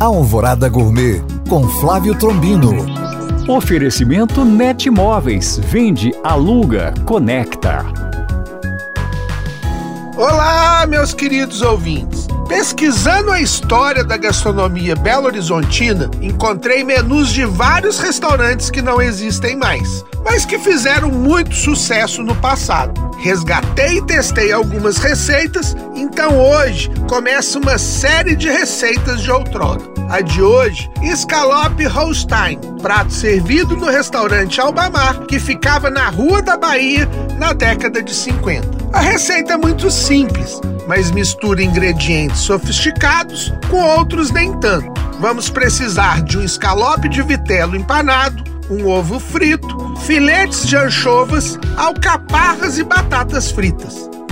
Alvorada Gourmet com Flávio Trombino. Oferecimento Net Móveis. Vende, aluga, conecta. Olá, meus queridos ouvintes. Pesquisando a história da gastronomia belo-horizontina, encontrei menus de vários restaurantes que não existem mais, mas que fizeram muito sucesso no passado. Resgatei e testei algumas receitas, então hoje começa uma série de receitas de outrora. A de hoje, escalope Holstein, prato servido no restaurante Albamar, que ficava na Rua da Bahia na década de 50. A receita é muito simples, mas mistura ingredientes sofisticados com outros nem tanto. Vamos precisar de um escalope de vitelo empanado, um ovo frito, filetes de anchovas, alcaparras e batatas fritas.